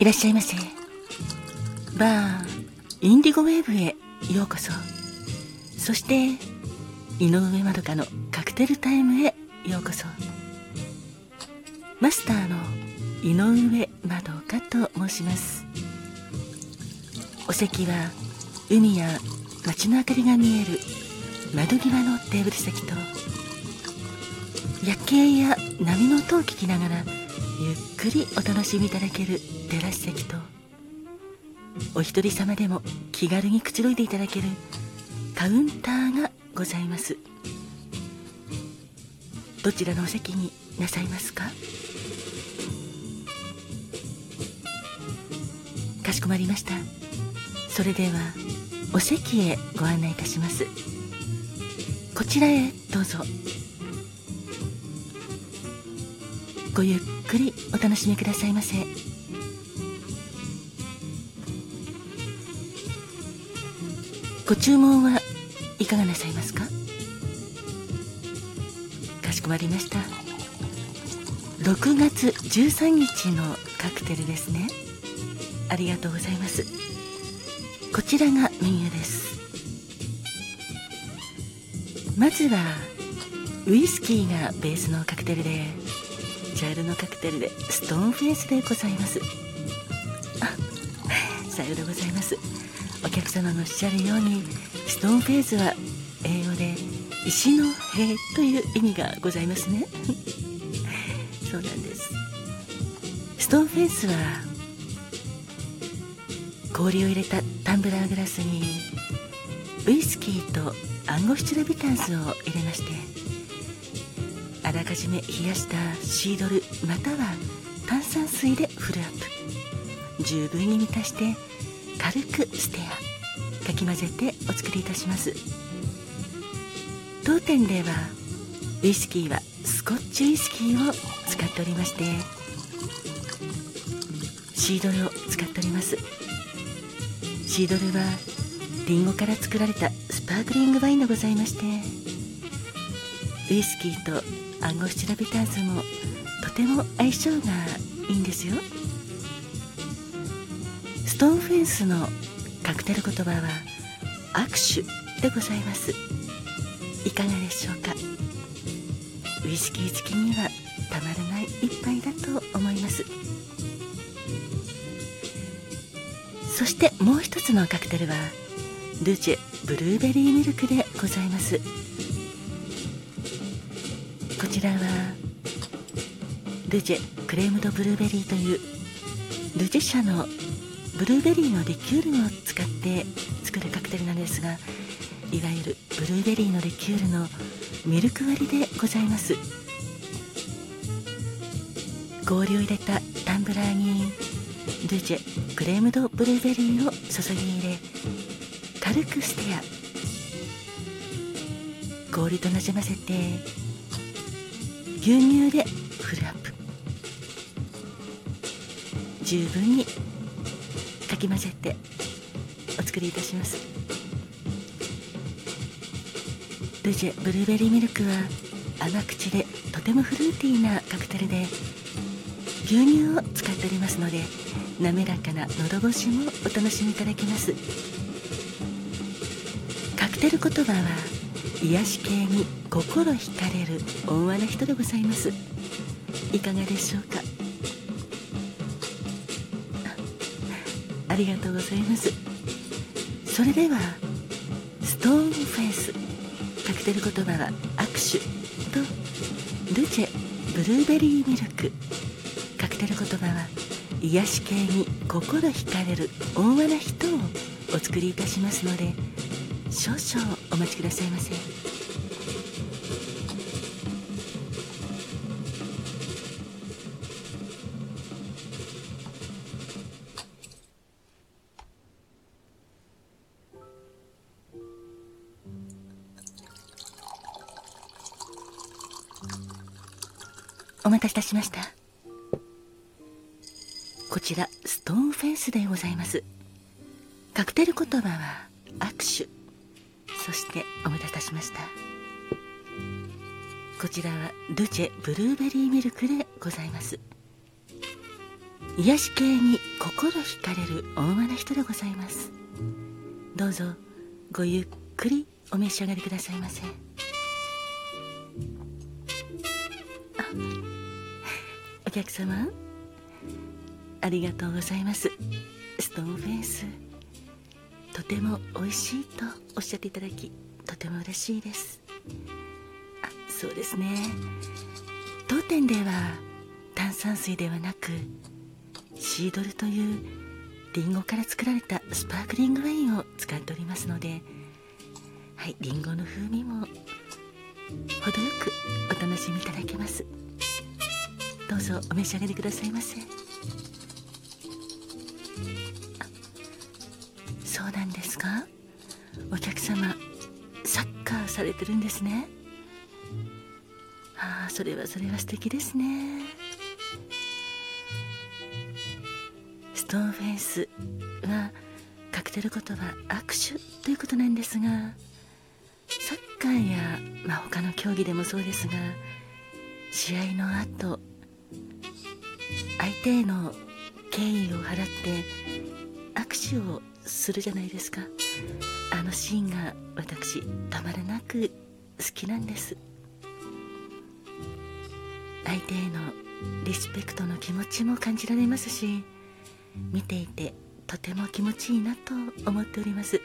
いらっしゃいませ。バーインディゴウェーブへようこそ。そして井上まどかのカクテルタイムへようこそ。マスターの井上まどかと申します。お席は海や街の明かりが見える窓際のテーブル席と夜景や波の音を聞きながらゆっくりお楽しみいただけるテラス席とお一人様でも気軽にくつろいでいただけるカウンターがございます。どちらのお席になさいますか？かしこまりました。それではお席へご案内いたします。こちらへどうぞ。ごゆっくりお楽しみくださいませ。ご注文はいかがなさいますか？かしこまりました。6月13日のカクテルですね。ありがとうございます。こちらがメニューです。まずはウイスキーがベースのカクテルで茶色のカクテルでストーンフェンスでございます。あさようでございます。客様のおっしゃるようにストーンフェンスは英語で石の塀という意味がございますね。そうなんです。ストーンフェンスは氷を入れたタンブラーグラスにウイスキーとアンゴスチュラビタンスを入れましてあらかじめ冷やしたシードルまたは炭酸水でフルアップ。十分に満たして軽くステアかき混ぜてお作りいたします。当店ではウイスキーはスコッチウイスキーを使っておりましてシードルを使っております。シードルはリンゴから作られたスパークリングワインでございましてウイスキーとアンゴスチュラビターズもとても相性がいいんですよ。ストーンフェンスのカクテル言葉は握手でございます。いかがでしょうか？ウイスキー好きにはたまらない一杯だと思います。そしてもう一つのカクテルはルチェブルーベリーミルクでございます。こちらはルチェクレームドブルーベリーというルチェ社のブルーベリーのリキュールを使って作るカクテルなんですがいわゆるブルーベリーのリキュールのミルク割りでございます。氷を入れたタンブラーにルチェクレームドブルーベリーを注ぎ入れ軽くステア氷となじませて牛乳でフルアップ。十分にき混ぜてお作りいたします。ルジェブルーベリーミルクは甘口でとてもフルーティーなカクテルで牛乳を使っておりますので滑らかな喉越しもお楽しみいただけます。カクテル言葉は癒し系に心惹かれる温和な人でございます。いかがでしょうか？ありがとうございます。それではストーンフェイスカクテル言葉は握手とルチェブルーベリーミルク。カクテル言葉は癒し系に心惹かれる温和な人をお作りいたしますので少々お待ちくださいませ。こちらストーンフェンスでございます。カクテル言葉は握手。そしてお待たせいたしました。こちらはルチェブルーベリーミルクでございます。癒し系に心惹かれる大間な人でございます。どうぞごゆっくりお召し上がりくださいませ。あお客様？ありがとうございます。ストーンフェイス。とても美味しいとおっしゃっていただきとても嬉しいです。あそうですね。当店では炭酸水ではなくシードルというリンゴから作られたスパークリングワインを使っておりますのではいリンゴの風味も程よくお楽しみいただけます。どうぞお召し上がりくださいませ。そうなんですか？お客様サッカーされてるんですね。ああそれはそれは素敵ですね。ストーンフェイスはカクテル言葉握手ということなんですがサッカーや、まあ、他の競技でもそうですが試合の後相手への敬意を払って握手をするじゃないですか。あのシーンが私たまらなく好きなんです。相手へのリスペクトの気持ちも感じられますし見ていてとても気持ちいいなと思っております。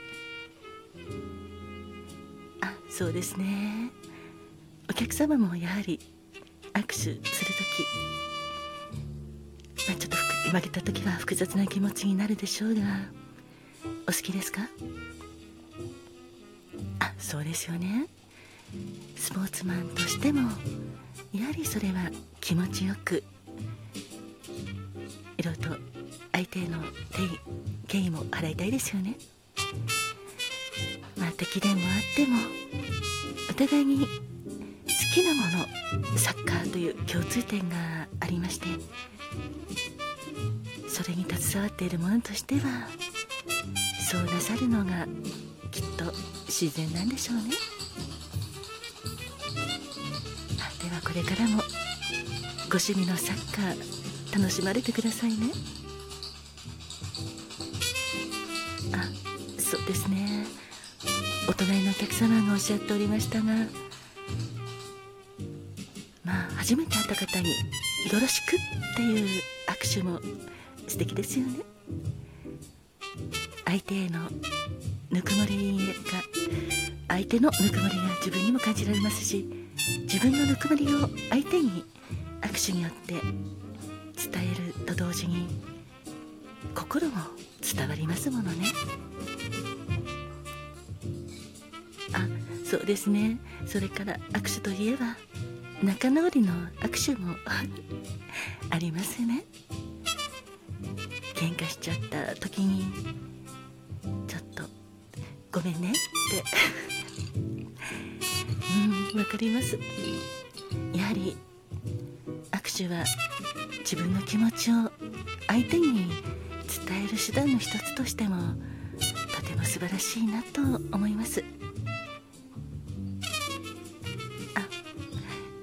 あそうですね。お客様もやはり握手する時まあちょっと負けた時は複雑な気持ちになるでしょうが。お好きですか？あそうですよね。スポーツマンとしてもやはりそれは気持ちよく。いろいろと相手への敬意も払いたいですよね。まあ敵でもあってもお互いに好きなものサッカーという共通点がありましてそれに携わっている者としてはそうなさるのがきっと自然なんでしょうねではこれからもご趣味のサッカー楽しまれてくださいねあ。そうですねお隣のお客様がおっしゃっておりましたがまあ初めて会った方に「よろしく」っていう握手も素敵ですよね。相手へのぬくもりが相手のぬくもりが自分にも感じられますし自分のぬくもりを相手に握手によって伝えると同時に心も伝わりますものね。あそうですね。それから握手といえば仲直りの握手も ありますね。喧嘩しちゃった時にちょっとごめんねって。うんわかります。やはり握手は自分の気持ちを相手に伝える手段の一つとしてもとても素晴らしいなと思います。あ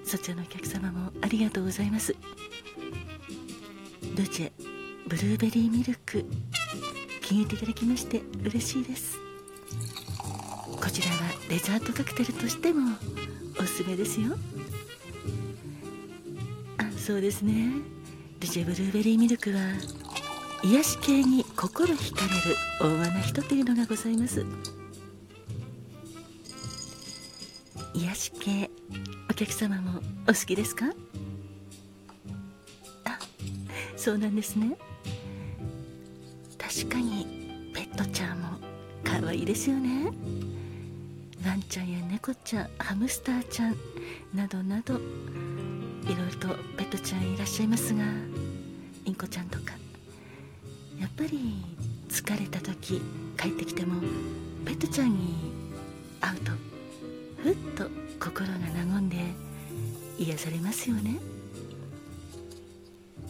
そちらのお客様もありがとうございます。ルチェブルーベリーミルク。気に入っていただきまして嬉しいです。こちらはデザートカクテルとしてもおすすめですよ。あそうですね。ルチェブルーベリーミルクは癒し系に心惹かれる大和な人というのがございます。癒し系お客様もお好きですか？そうなんですね。確かにペットちゃんも可愛いですよね。ワンちゃんや猫ちゃんハムスターちゃんなどなどいろいろとペットちゃんいらっしゃいますがインコちゃんとか。やっぱり疲れた時帰ってきてもペットちゃんに会うとふっと心が和んで癒されますよね。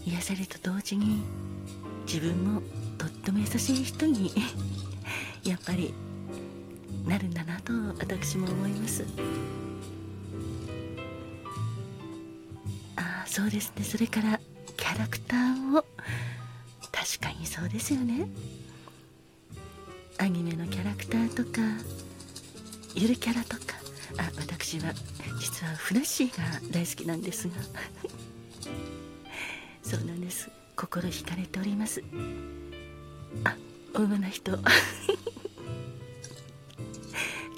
癒されと同時に自分もとっても優しい人に やっぱりなるんだなと私も思います。ああそうですね。それからキャラクターを確かにそうですよね。アニメのキャラクターとかゆるキャラとか。あ私は実はフラッシーが大好きなんですが。です。心惹かれております。あ大馬な人。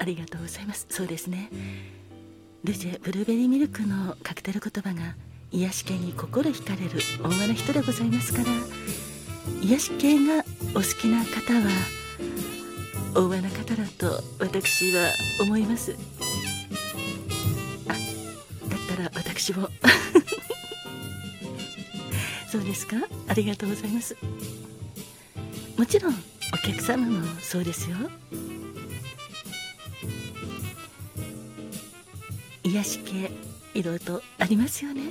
ありがとうございます。そうですね。ルジェブルーベリーミルクのカクテル言葉が癒し系に心惹かれる女の人でございますから癒し系がお好きな方は大和な方だと私は思います。あだったら私も。そうですか？ありがとうございます。もちろんお客様もそうですよ。癒し系いろいろとありますよね。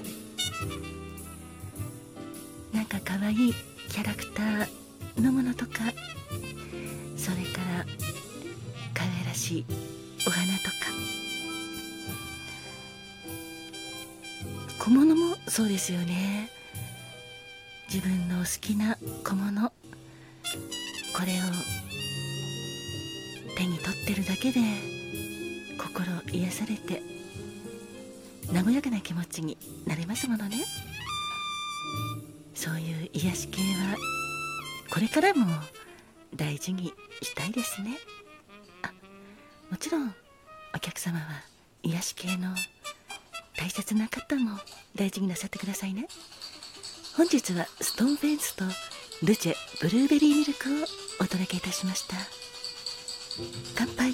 なんか可愛いキャラクターのものとかそれから可愛らしいお花とか。小物もそうですよね。自分の好きな小物。これを手に取ってるだけで心癒されて和やかな気持ちになれますものね。そういう癒し系はこれからも大事にしたいですね。あもちろんお客様は癒し系の大切な方も大事になさってくださいね。本日はストーンフェンスとルチェブルーベリーミルクをお届けいたしました。乾杯。